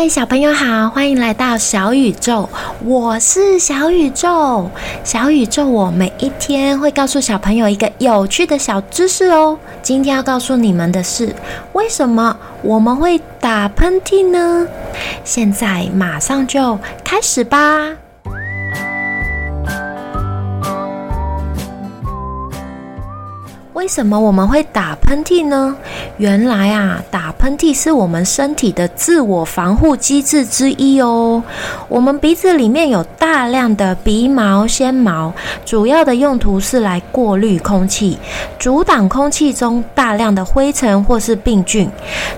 嗨，小朋友好，欢迎来到小宇宙，我是小宇宙。小宇宙，我每一天会告诉小朋友一个有趣的小知识哦。今天要告诉你们的是，为什么我们会打喷嚏呢？现在马上就开始吧。为什么我们会打喷嚏呢？原来啊，打喷嚏是我们身体的自我防护机制之一哦。我们鼻子里面有大量的鼻毛、纤毛，主要的用途是来过滤空气，阻挡空气中大量的灰尘或是病菌，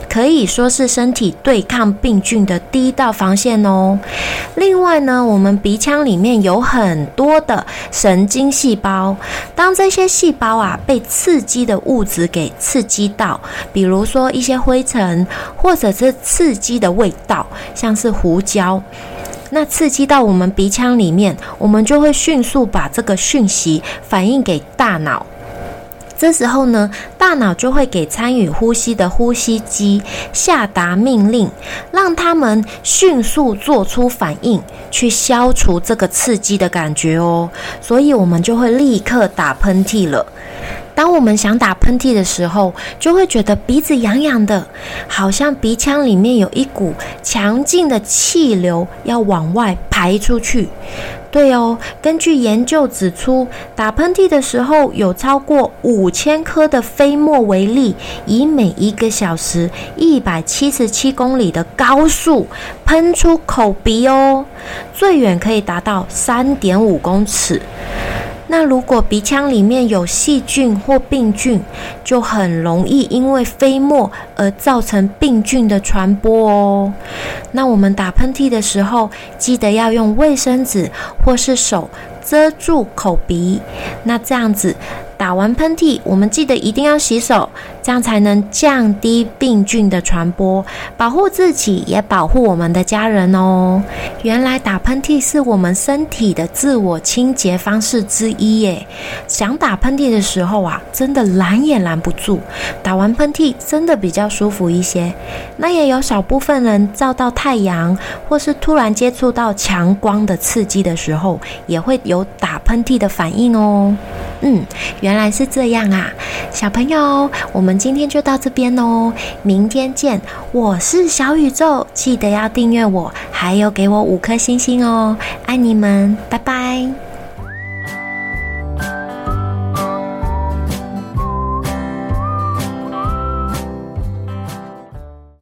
可以说是身体对抗病菌的第一道防线哦。另外呢，我们鼻腔里面有很多的神经细胞，当这些细胞啊被刺刺激的物质给刺激到，比如说一些灰尘，或者是刺激的味道，像是胡椒，那刺激到我们鼻腔里面，我们就会迅速把这个讯息反映给大脑。这时候呢，大脑就会给参与呼吸的呼吸机下达命令，让他们迅速做出反应，去消除这个刺激的感觉哦。所以我们就会立刻打喷嚏了。当我们想打喷嚏的时候，就会觉得鼻子痒痒的，好像鼻腔里面有一股强劲的气流要往外排出去。对哦，根据研究指出，打喷嚏的时候有超过五千颗的飞沫为例，以每一个小时一百七十七公里的高速喷出口鼻哦，最远可以达到三点五公尺。那如果鼻腔里面有细菌或病菌，就很容易因为飞沫而造成病菌的传播哦。那我们打喷嚏的时候，记得要用卫生纸或是手遮住口鼻，那这样子。打完喷嚏，我们记得一定要洗手，这样才能降低病菌的传播，保护自己也保护我们的家人哦。原来打喷嚏是我们身体的自我清洁方式之一耶。想打喷嚏的时候啊，真的拦也拦不住。打完喷嚏真的比较舒服一些。那也有少部分人照到太阳，或是突然接触到强光的刺激的时候，也会有打喷嚏的反应哦。嗯，原来是这样啊，小朋友，我们今天就到这边哦，明天见。我是小宇宙，记得要订阅我，还有给我五颗星星哦，爱你们，拜拜。